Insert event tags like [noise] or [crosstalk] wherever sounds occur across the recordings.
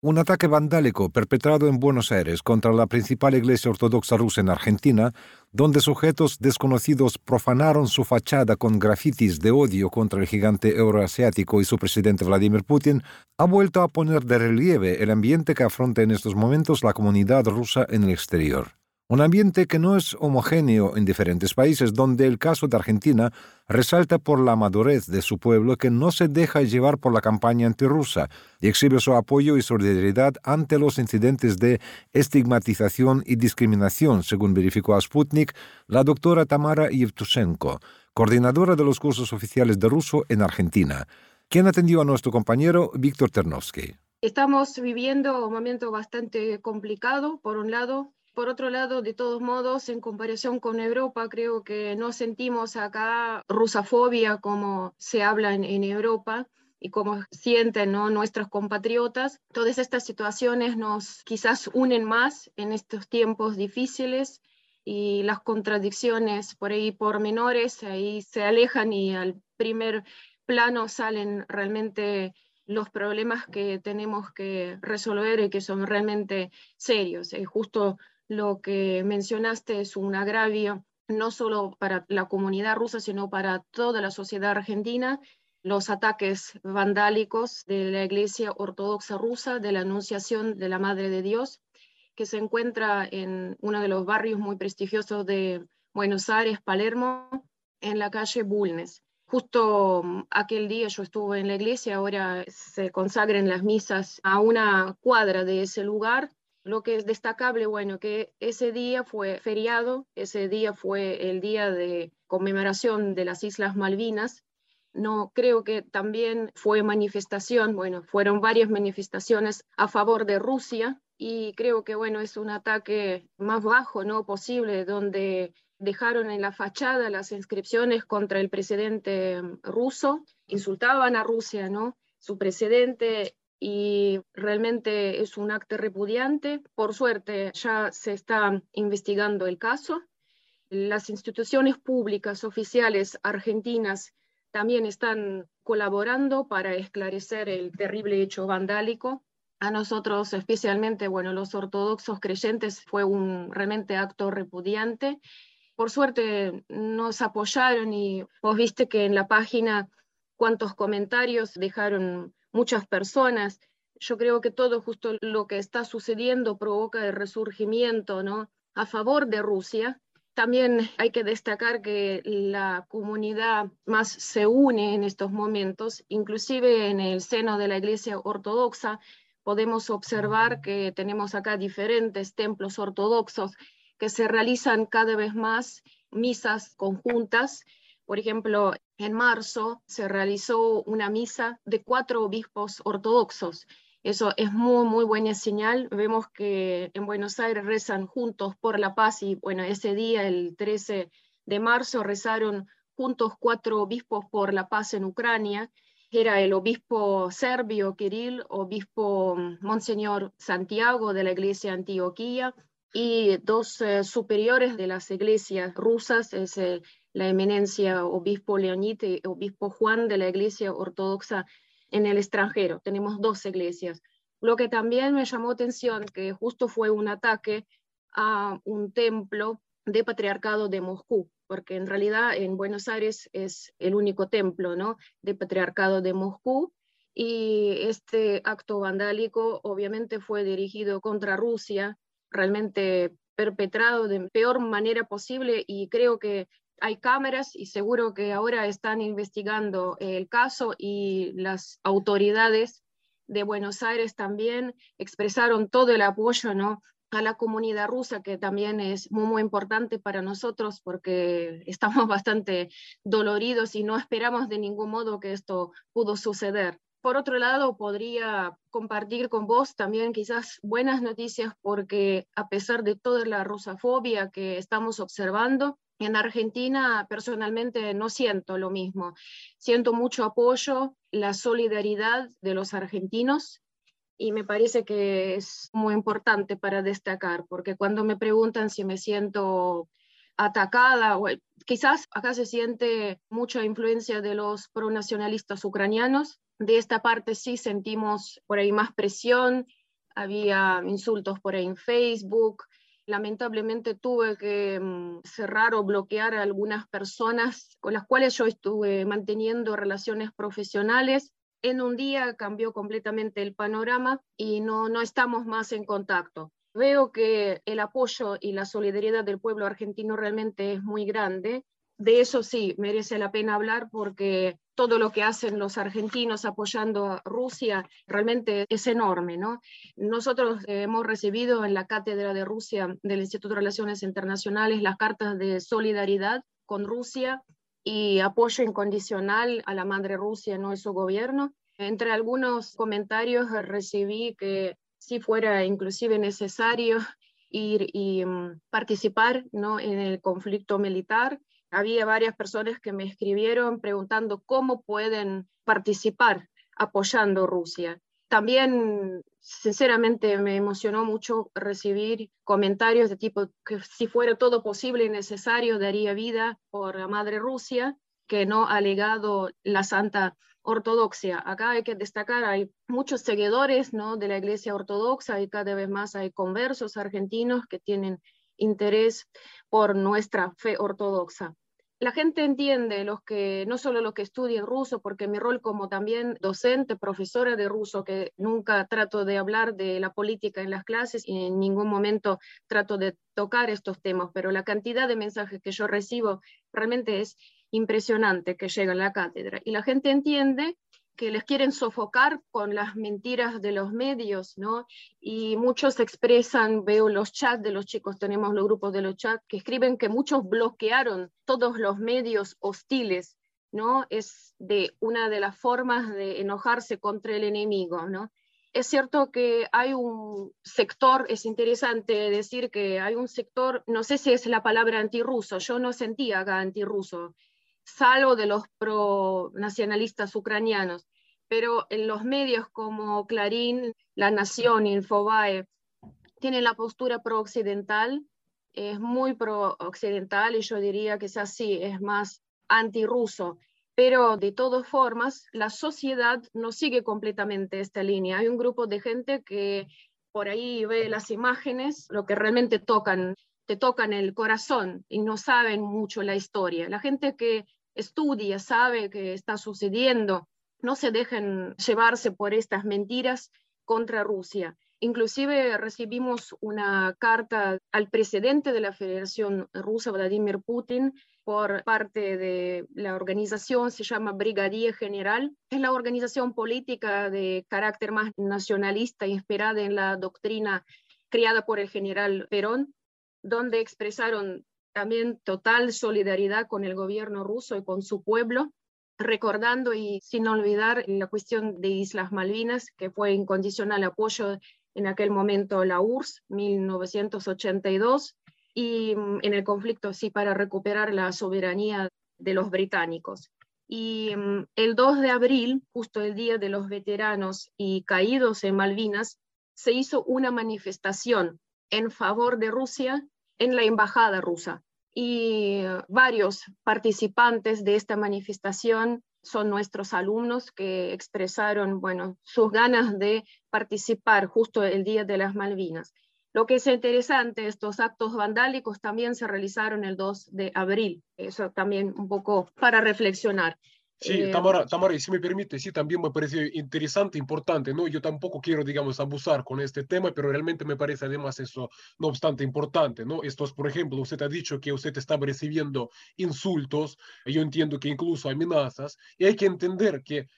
Un ataque vandálico perpetrado en Buenos Aires contra la principal iglesia ortodoxa rusa en Argentina, donde sujetos desconocidos profanaron su fachada con grafitis de odio contra el gigante euroasiático y su presidente Vladimir Putin, ha vuelto a poner de relieve el ambiente que afronta en estos momentos la comunidad rusa en el exterior. Un ambiente que no es homogéneo en diferentes países, donde el caso de Argentina resalta por la madurez de su pueblo que no se deja llevar por la campaña antirrusa y exhibe su apoyo y solidaridad ante los incidentes de estigmatización y discriminación, según verificó a Sputnik la doctora Tamara Yevtushenko, coordinadora de los cursos oficiales de ruso en Argentina, quien atendió a nuestro compañero Víctor Ternovsky. Estamos viviendo un momento bastante complicado, por un lado, por otro lado, de todos modos, en comparación con Europa, creo que no sentimos acá rusafobia como se habla en, Europa y como sienten ¿no? nuestros compatriotas. Todas estas situaciones nos quizás unen más en estos tiempos difíciles y las contradicciones por ahí por menores ahí se alejan y al primer plano salen realmente los problemas que tenemos que resolver y que son realmente serios. Y justo lo que mencionaste es un agravio no solo para la comunidad rusa, sino para toda la sociedad argentina, los ataques vandálicos de la Iglesia Ortodoxa rusa, de la Anunciación de la Madre de Dios, que se encuentra en uno de los barrios muy prestigiosos de Buenos Aires, Palermo, en la calle Bulnes. Justo mm, aquel día yo estuve en la iglesia, ahora se consagran las misas a una cuadra de ese lugar lo que es destacable, bueno, que ese día fue feriado, ese día fue el día de conmemoración de las Islas Malvinas. No creo que también fue manifestación, bueno, fueron varias manifestaciones a favor de Rusia y creo que, bueno, es un ataque más bajo, ¿no? Posible, donde dejaron en la fachada las inscripciones contra el presidente ruso, insultaban a Rusia, ¿no? Su presidente y realmente es un acto repudiante. Por suerte ya se está investigando el caso. Las instituciones públicas oficiales argentinas también están colaborando para esclarecer el terrible hecho vandálico. A nosotros, especialmente, bueno, los ortodoxos creyentes, fue un realmente acto repudiante. Por suerte nos apoyaron y vos viste que en la página cuántos comentarios dejaron muchas personas. Yo creo que todo justo lo que está sucediendo provoca el resurgimiento ¿no? a favor de Rusia. También hay que destacar que la comunidad más se une en estos momentos, inclusive en el seno de la Iglesia Ortodoxa. Podemos observar que tenemos acá diferentes templos ortodoxos que se realizan cada vez más misas conjuntas por ejemplo, en marzo se realizó una misa de cuatro obispos ortodoxos. Eso es muy, muy buena señal. Vemos que en Buenos Aires rezan juntos por la paz y bueno, ese día, el 13 de marzo, rezaron juntos cuatro obispos por la paz en Ucrania. Era el obispo serbio Kirill, obispo mm, Monseñor Santiago de la iglesia Antioquía y dos eh, superiores de las iglesias rusas, la eminencia obispo Leonid y obispo Juan de la Iglesia Ortodoxa en el extranjero. Tenemos dos iglesias. Lo que también me llamó atención, que justo fue un ataque a un templo de patriarcado de Moscú, porque en realidad en Buenos Aires es el único templo ¿no? de patriarcado de Moscú, y este acto vandálico obviamente fue dirigido contra Rusia, realmente perpetrado de peor manera posible y creo que hay cámaras y seguro que ahora están investigando el caso y las autoridades de Buenos Aires también expresaron todo el apoyo ¿no? a la comunidad rusa, que también es muy, muy importante para nosotros porque [laughs] estamos bastante doloridos y no esperamos de ningún modo que esto pudo suceder. Por otro lado, podría compartir con vos también quizás buenas noticias porque a pesar de toda la rusafobia que estamos observando, en Argentina personalmente no siento lo mismo. Siento mucho apoyo, la solidaridad de los argentinos y me parece que es muy importante para destacar, porque cuando me preguntan si me siento atacada, o quizás acá se siente mucha influencia de los pronacionalistas ucranianos, de esta parte sí sentimos por ahí más presión, había insultos por ahí en Facebook, lamentablemente tuve que mm, cerrar o bloquear a algunas personas con las cuales yo estuve manteniendo relaciones profesionales en un día cambió completamente el panorama y no, no estamos más en contacto. Veo que el apoyo y la solidaridad del pueblo argentino realmente es muy grande. De eso sí, merece la pena hablar porque todo lo que hacen los argentinos apoyando a Rusia realmente es enorme, ¿no? Nosotros hemos recibido en la cátedra de Rusia del Instituto de Relaciones Internacionales las cartas de solidaridad con Rusia y apoyo incondicional a la madre Rusia, no es su gobierno. Entre algunos comentarios recibí que si fuera inclusive necesario ir y mm, participar ¿no? en el conflicto militar. Había varias personas que me escribieron preguntando cómo pueden participar apoyando Rusia. También, sinceramente, me emocionó mucho recibir comentarios de tipo que si fuera todo posible y necesario, daría vida por la Madre Rusia, que no ha legado la Santa Ortodoxia. Acá hay que destacar, hay muchos seguidores ¿no? de la Iglesia Ortodoxa y cada vez más hay conversos argentinos que tienen interés por nuestra fe ortodoxa la gente entiende, los que, no solo los que estudian ruso, porque mi rol como también docente, profesora de ruso, que nunca trato de hablar de la política en las clases y en ningún momento trato de tocar estos temas, pero la cantidad de mensajes que yo recibo realmente es impresionante que llega a la cátedra. Y la gente entiende que les quieren sofocar con las mentiras de los medios, ¿no? Y muchos expresan, veo los chats de los chicos, tenemos los grupos de los chats, que escriben que muchos bloquearon todos los medios hostiles, ¿no? Es de una de las formas de enojarse contra el enemigo, ¿no? Es cierto que hay un sector, es interesante decir que hay un sector, no sé si es la palabra antirruso, yo no sentía acá antirruso, salvo de los pro-nacionalistas ucranianos, pero en los medios como Clarín, La Nación, Infobae, tienen la postura pro-occidental, es muy pro-occidental y yo diría que es así, es más antirruso. Pero de todas formas, la sociedad no sigue completamente esta línea. Hay un grupo de gente que por ahí ve las imágenes, lo que realmente tocan, te tocan el corazón y no saben mucho la historia. La gente que estudia, sabe qué está sucediendo, no se dejen llevarse por estas mentiras contra Rusia. Inclusive recibimos una carta al presidente de la Federación Rusa, Vladimir Putin, por parte de la organización, se llama Brigadía General. Es la organización política de carácter más nacionalista, inspirada en la doctrina creada por el general Perón, donde expresaron también total solidaridad con el gobierno ruso y con su pueblo, recordando y sin olvidar la cuestión de Islas Malvinas, que fue incondicional apoyo en aquel momento la URSS, 1982, y mm, en el conflicto sí para recuperar la soberanía de los británicos. Y mm, el 2 de abril, justo el día de los veteranos y caídos en Malvinas, se hizo una manifestación en favor de Rusia en la embajada rusa y varios participantes de esta manifestación son nuestros alumnos que expresaron, bueno, sus ganas de participar justo el Día de las Malvinas. Lo que es interesante, estos actos vandálicos también se realizaron el 2 de abril, eso también un poco para reflexionar. Sí, eh, Tamara, Tamara, si me permite, sí, también me parece interesante, importante, ¿no? Yo tampoco quiero, digamos, abusar con este tema, pero realmente me parece además eso, no obstante, importante, ¿no? Estos, por ejemplo, usted ha dicho que usted estaba recibiendo insultos, yo entiendo que incluso amenazas, y hay que entender que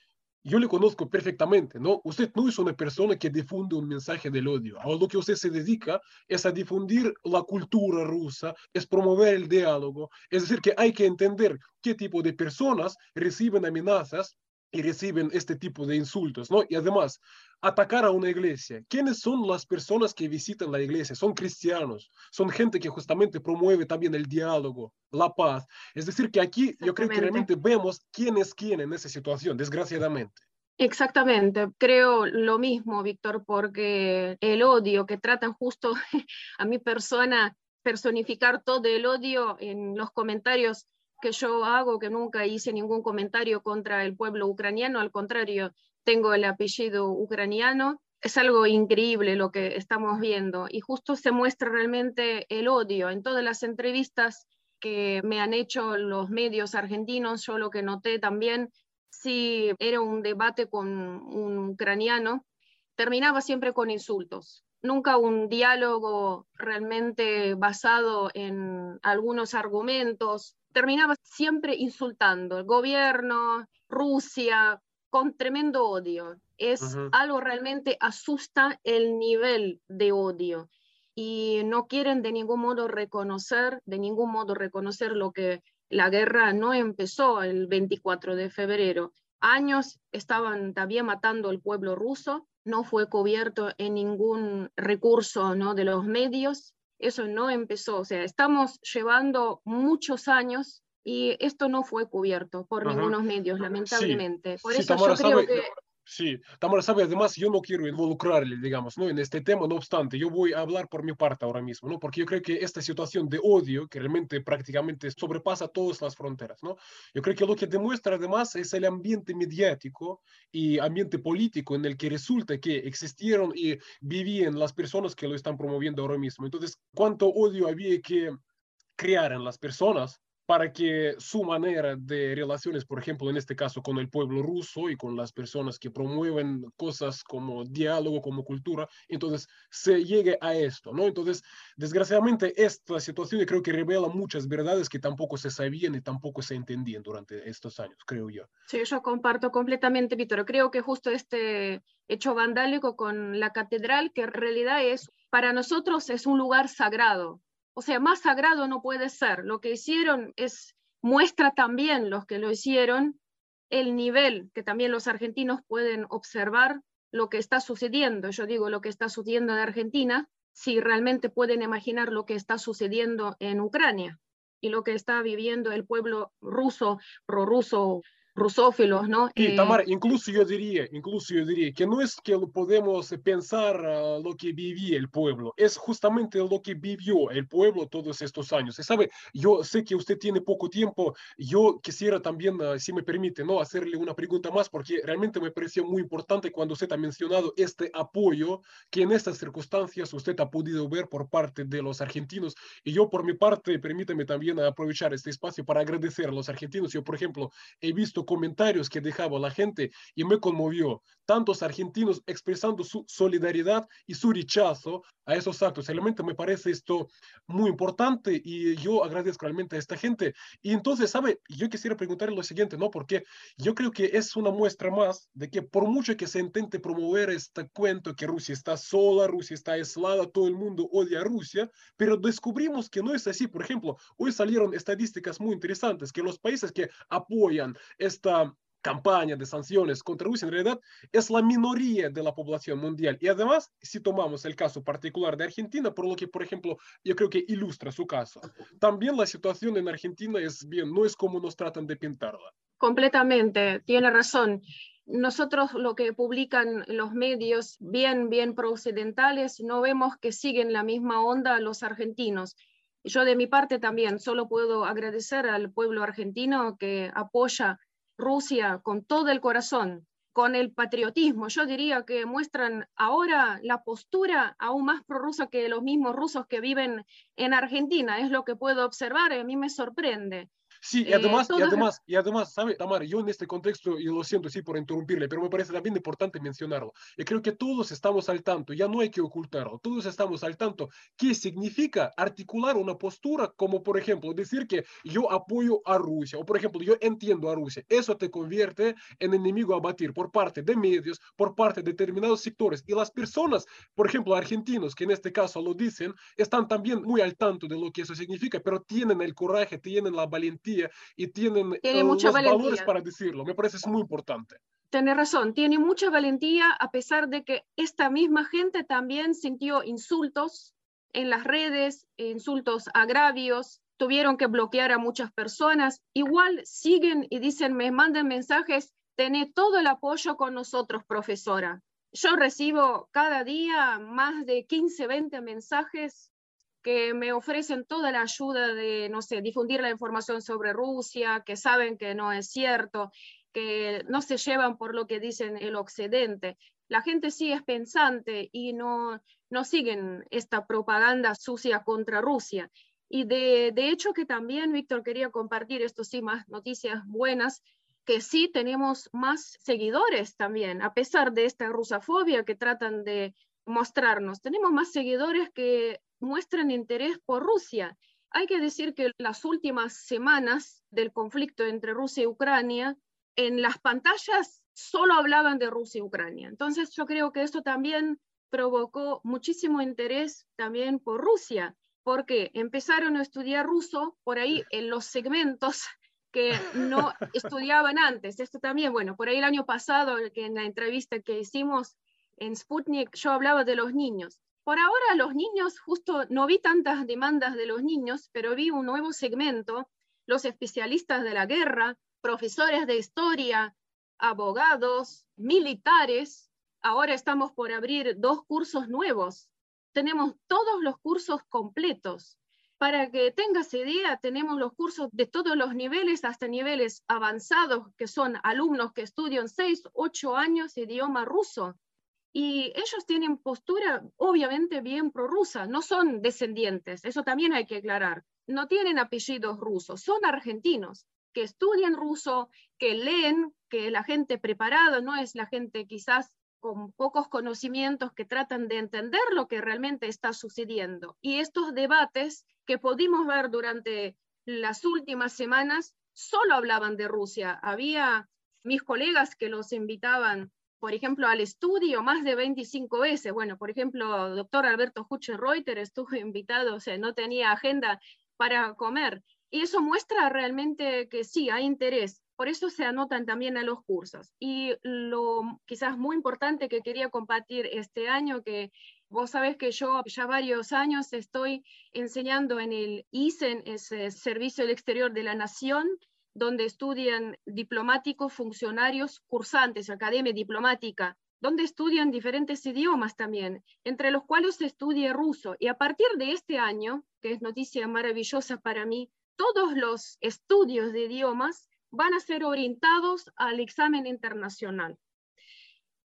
yo le conozco perfectamente, ¿no? Usted no es una persona que difunde un mensaje del odio. A lo que usted se dedica es a difundir la cultura rusa, es promover el diálogo. Es decir, que hay que entender qué tipo de personas reciben amenazas y reciben este tipo de insultos, ¿no? Y además, atacar a una iglesia. ¿Quiénes son las personas que visitan la iglesia? Son cristianos, son gente que justamente promueve también el diálogo, la paz. Es decir, que aquí yo creo que realmente vemos quién es quién en esa situación, desgraciadamente. Exactamente, creo lo mismo, Víctor, porque el odio que tratan justo [laughs] a mi persona, personificar todo el odio en los comentarios que yo hago, que nunca hice ningún comentario contra el pueblo ucraniano, al contrario, tengo el apellido ucraniano. Es algo increíble lo que estamos viendo y justo se muestra realmente el odio en todas las entrevistas que me han hecho los medios argentinos, yo lo que noté también si era un debate con un ucraniano, terminaba siempre con insultos. Nunca un diálogo realmente basado en algunos argumentos. Terminaba siempre insultando el gobierno, Rusia, con tremendo odio. Es algo realmente asusta el nivel de odio y no quieren de ningún modo reconocer, de ningún modo reconocer lo que la guerra no empezó el 24 de febrero. Años estaban todavía matando al pueblo ruso, no fue cubierto en ningún recurso ¿no? de los medios, eso no empezó, o sea, estamos llevando muchos años y esto no fue cubierto por ningunos medios, lamentablemente. por eso yo creo que Sí, Tamara sabe, además yo no quiero involucrarle, digamos, ¿no? en este tema, no obstante, yo voy a hablar por mi parte ahora mismo, ¿no? porque yo creo que esta situación de odio, que realmente prácticamente sobrepasa todas las fronteras, ¿no? yo creo que lo que demuestra además es el ambiente mediático y ambiente político en el que resulta que existieron y vivían las personas que lo están promoviendo ahora mismo. Entonces, ¿cuánto odio había que crear en las personas para que su manera de relaciones, por ejemplo, en este caso con el pueblo ruso y con las personas que promueven cosas como diálogo, como cultura, entonces se llegue a esto, ¿no? Entonces, desgraciadamente, esta situación creo que revela muchas verdades que tampoco se sabían y tampoco se entendían durante estos años, creo yo. Sí, yo comparto completamente, Víctor. Creo que justo este hecho vandálico con la catedral, que en realidad es, para nosotros es un lugar sagrado, o sea, más sagrado no puede ser. Lo que hicieron es, muestra también los que lo hicieron, el nivel que también los argentinos pueden observar lo que está sucediendo. Yo digo lo que está sucediendo en Argentina, si realmente pueden imaginar lo que está sucediendo en Ucrania y lo que está viviendo el pueblo ruso, prorruso, rusófilos, ¿no? Y eh, Tamara, incluso yo diría, incluso yo diría que no es que podemos pensar uh, lo que vivía el pueblo, es justamente lo que vivió el pueblo todos estos años. Y sabe, yo sé que usted tiene poco tiempo, yo quisiera también, uh, si me permite, ¿no? hacerle una pregunta más, porque realmente me pareció muy importante cuando usted ha mencionado este apoyo que en estas circunstancias usted ha podido ver por parte de los argentinos. Y yo por mi parte, permítame también aprovechar este espacio para agradecer a los argentinos. Yo, por ejemplo, he visto comentarios que dejaba la gente y me conmovió. Tantos argentinos expresando su solidaridad y su rechazo a esos actos. Realmente me parece esto muy importante y yo agradezco realmente a esta gente. Y entonces, ¿sabe? Yo quisiera preguntarle lo siguiente, ¿no? Porque yo creo que es una muestra más de que por mucho que se intente promover este cuento que Rusia está sola, Rusia está aislada, todo el mundo odia a Rusia, pero descubrimos que no es así. Por ejemplo, hoy salieron estadísticas muy interesantes que los países que apoyan esta campaña de sanciones contra Rusia en realidad es la minoría de la población mundial. Y además, si tomamos el caso particular de Argentina, por lo que, por ejemplo, yo creo que ilustra su caso, también la situación en Argentina es bien, no es como nos tratan de pintarla. Completamente, tiene razón. Nosotros lo que publican los medios bien, bien pro-occidentales, no vemos que siguen la misma onda los argentinos. Yo de mi parte también solo puedo agradecer al pueblo argentino que apoya Rusia con todo el corazón, con el patriotismo. Yo diría que muestran ahora la postura aún más prorrusa que los mismos rusos que viven en Argentina. Es lo que puedo observar a mí me sorprende. Sí, y además, y además, y además, ¿sabe, Tamara? Yo en este contexto, y lo siento sí por interrumpirle, pero me parece también importante mencionarlo. Y creo que todos estamos al tanto, ya no hay que ocultarlo, todos estamos al tanto qué significa articular una postura como, por ejemplo, decir que yo apoyo a Rusia, o por ejemplo, yo entiendo a Rusia. Eso te convierte en enemigo a batir por parte de medios, por parte de determinados sectores. Y las personas, por ejemplo, argentinos, que en este caso lo dicen, están también muy al tanto de lo que eso significa, pero tienen el coraje, tienen la valentía y tienen tiene uh, los valores para decirlo. Me parece es muy importante. Tiene razón, tiene mucha valentía a pesar de que esta misma gente también sintió insultos en las redes, insultos agravios, tuvieron que bloquear a muchas personas. Igual siguen y dicen, me mandan mensajes, Tené todo el apoyo con nosotros, profesora. Yo recibo cada día más de 15, 20 mensajes que me ofrecen toda la ayuda de, no sé, difundir la información sobre Rusia, que saben que no es cierto, que no se llevan por lo que dicen el Occidente. La gente sí es pensante y no, no siguen esta propaganda sucia contra Rusia. Y de, de hecho que también, Víctor, quería compartir esto sí, más noticias buenas, que sí tenemos más seguidores también, a pesar de esta rusafobia que tratan de mostrarnos. Tenemos más seguidores que muestran interés por Rusia. Hay que decir que las últimas semanas del conflicto entre Rusia y Ucrania, en las pantallas solo hablaban de Rusia y Ucrania. Entonces yo creo que esto también provocó muchísimo interés también por Rusia, porque empezaron a estudiar ruso por ahí en los segmentos [laughs] que no [laughs] estudiaban antes. Esto también, bueno, por ahí el año pasado, que en la entrevista que hicimos en Sputnik, yo hablaba de los niños. Por ahora los niños, justo no vi tantas demandas de los niños, pero vi un nuevo segmento, los especialistas de la guerra, profesores de historia, abogados, militares. Ahora estamos por abrir dos cursos nuevos. Tenemos todos los cursos completos. Para que tengas idea, tenemos los cursos de todos los niveles hasta niveles avanzados, que son alumnos que estudian seis, ocho años idioma ruso y ellos tienen postura obviamente bien prorrusa, no son descendientes, eso también hay que aclarar. No tienen apellidos rusos, son argentinos que estudian ruso, que leen, que la gente preparada no es la gente quizás con pocos conocimientos que tratan de entender lo que realmente está sucediendo. Y estos debates que pudimos ver durante las últimas semanas solo hablaban de Rusia. Había mis colegas que los invitaban por ejemplo, al estudio más de 25 veces. Bueno, por ejemplo, doctor Alberto Huchen-Reuter estuvo [laughs] invitado, o sea, no tenía agenda para comer. Y eso muestra realmente que sí, hay interés. Por eso se anotan también a los cursos. Y lo quizás muy importante que quería compartir este año, que vos sabés que yo ya varios años estoy enseñando en el ISEN, ese Servicio del Exterior de la Nación, donde estudian diplomáticos, funcionarios, cursantes, academia diplomática, donde estudian diferentes idiomas también, entre los cuales se estudia ruso. Y a partir de este año, que es noticia maravillosa para mí, todos los estudios de idiomas van a ser orientados al examen internacional.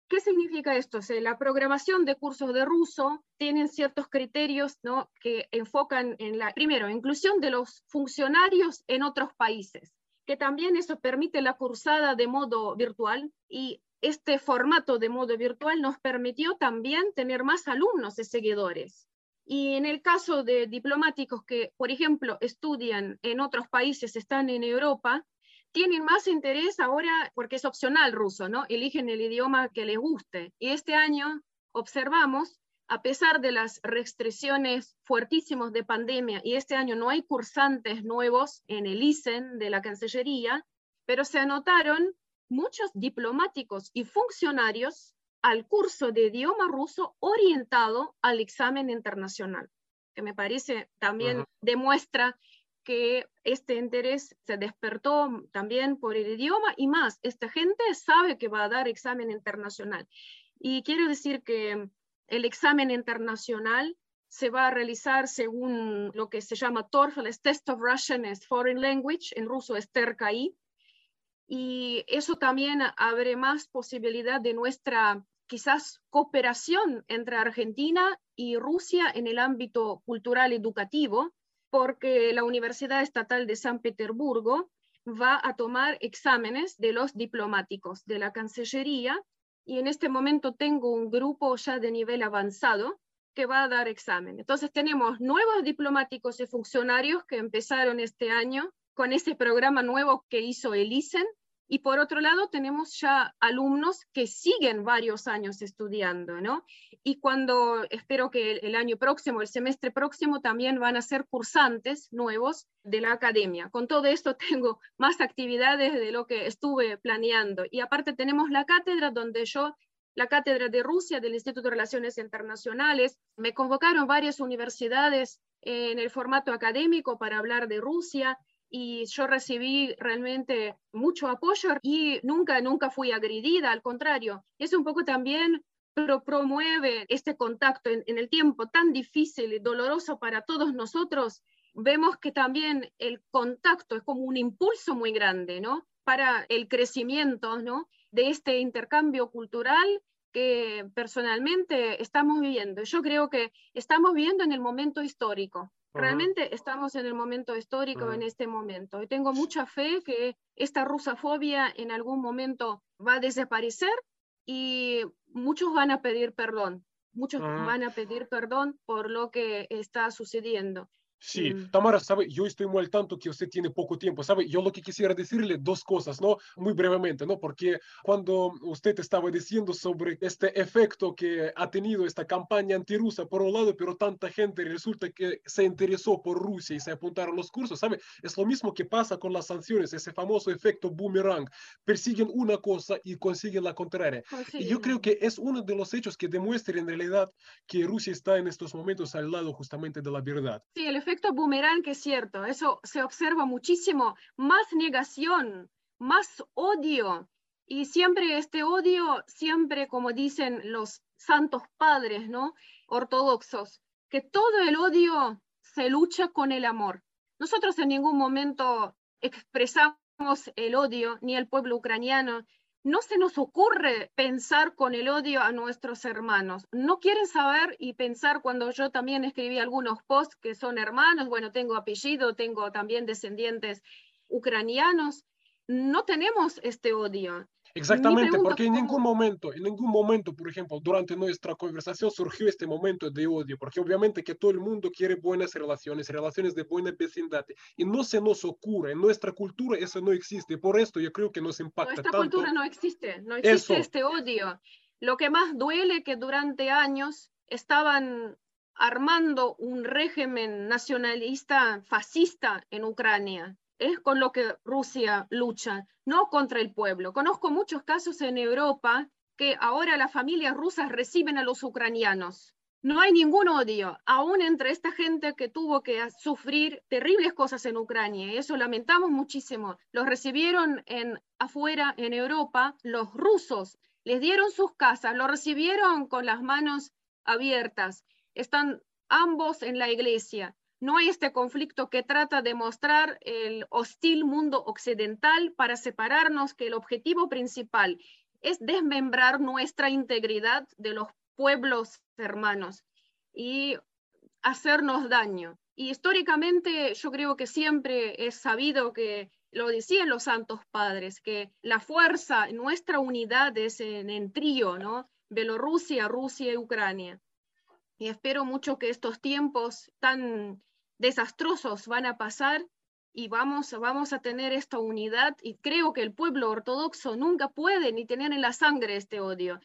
¿Qué significa esto? la programación de cursos de ruso tienen ciertos criterios ¿no? que enfocan en la, primero, inclusión de los funcionarios en otros países que también eso permite la cursada de modo virtual y este formato de modo virtual nos permitió también tener más alumnos y seguidores. Y en el caso de diplomáticos que, por ejemplo, estudian en otros países, están en Europa, tienen más interés ahora porque es opcional ruso, ¿no? Eligen el idioma que les guste. Y este año observamos a pesar de las restricciones fuertísimas de pandemia, y este año no hay cursantes nuevos en el ISEN de la Cancillería, pero se anotaron muchos diplomáticos y funcionarios al curso de idioma ruso orientado al examen internacional, que me parece también demuestra que este interés se despertó también por el idioma y más, esta gente sabe que va a dar examen internacional. Y quiero decir que el examen internacional se va a realizar según lo que se llama TOEFL, Test of Russian as Foreign Language, en ruso es TERKI, y eso también abre más posibilidad de nuestra quizás cooperación entre Argentina y Rusia en el ámbito cultural educativo, porque la Universidad Estatal de San Petersburgo va a tomar exámenes de los diplomáticos de la Cancillería y en este momento tengo un grupo ya de nivel avanzado que va a dar examen. Entonces tenemos nuevos diplomáticos y funcionarios que empezaron este año con ese programa nuevo que hizo el ISEN y por otro lado, tenemos ya alumnos que siguen varios años estudiando, ¿no? Y cuando espero que el año próximo, el semestre próximo, también van a ser cursantes nuevos de la academia. Con todo esto [laughs] tengo más actividades de lo que estuve planeando. Y aparte tenemos la cátedra donde yo la cátedra de Rusia del Instituto de Relaciones Internacionales. Me convocaron varias universidades en el formato académico para hablar de Rusia y yo recibí realmente mucho apoyo y nunca, nunca fui agredida, al contrario, es un poco también pero promueve este contacto en, el tiempo tan difícil y doloroso para todos nosotros, vemos que también el contacto es como un impulso muy grande, ¿no? Para el crecimiento, ¿no? De este intercambio cultural que personalmente estamos viviendo. Yo creo que estamos viviendo en el momento histórico. Realmente estamos en el momento histórico en este momento. Y tengo mucha fe que esta rusofobia en algún momento va a desaparecer y muchos van a pedir perdón. Muchos van a pedir perdón por lo que está sucediendo. Sí, mm. Tamara, sabe, yo estoy muy al tanto que usted tiene poco tiempo, sabe, yo lo que quisiera decirle dos cosas, ¿no? Muy brevemente, ¿no? Porque cuando usted estaba diciendo sobre este efecto que ha tenido esta campaña antirrusa por un lado, pero tanta gente resulta que se interesó por Rusia y se apuntaron los cursos, ¿sabe? Es lo mismo que pasa con las sanciones, ese famoso efecto boomerang, persiguen una cosa y consiguen la contraria. Y yo creo que es uno de los hechos que demuestra en realidad que Rusia está en estos momentos al lado justamente de la verdad. Sí, el efecto efecto boomerang es cierto, eso se observa muchísimo, más negación, más odio, y siempre este odio, siempre como dicen los santos padres, ¿no? Ortodoxos, que todo el odio se lucha con el amor. Nosotros en ningún momento expresamos el odio, ni el pueblo ucraniano, no se nos ocurre pensar con el odio a nuestros hermanos. No quieren saber y pensar cuando yo también escribí algunos posts que son hermanos, bueno, tengo apellido, tengo también descendientes ucranianos. No tenemos este odio. Exactamente, porque en ningún momento, en ningún momento, por ejemplo, durante nuestra conversación surgió este momento de odio, porque obviamente que todo el mundo quiere buenas relaciones, relaciones de buena vecindad, y no se nos ocurre, en nuestra cultura eso no existe, por esto yo creo que nos impacta Nuestra cultura no existe, no existe este odio. Lo que más duele que durante años estaban armando un régimen nacionalista fascista en Ucrania es con lo que Rusia lucha, no contra el pueblo. Conozco muchos casos en Europa que ahora las familias rusas reciben a los ucranianos. No hay ningún odio, aún entre esta gente que tuvo que sufrir terribles cosas en Ucrania, eso lamentamos muchísimo. Los recibieron en, afuera, en Europa, los rusos, les dieron sus casas, los recibieron con las manos abiertas. Están ambos en la iglesia no hay este conflicto que trata de mostrar el hostil mundo occidental para separarnos, que el objetivo principal es desmembrar nuestra integridad de los pueblos hermanos y hacernos daño. Y históricamente yo creo que siempre es sabido que lo decían los santos padres, que la fuerza, nuestra unidad es en, en trío, ¿no? Bielorrusia, Rusia y Ucrania. Y espero mucho que estos tiempos tan desastrosos van a pasar y vamos, vamos a tener esta unidad y creo que el pueblo ortodoxo nunca puede ni tener en la sangre este odio.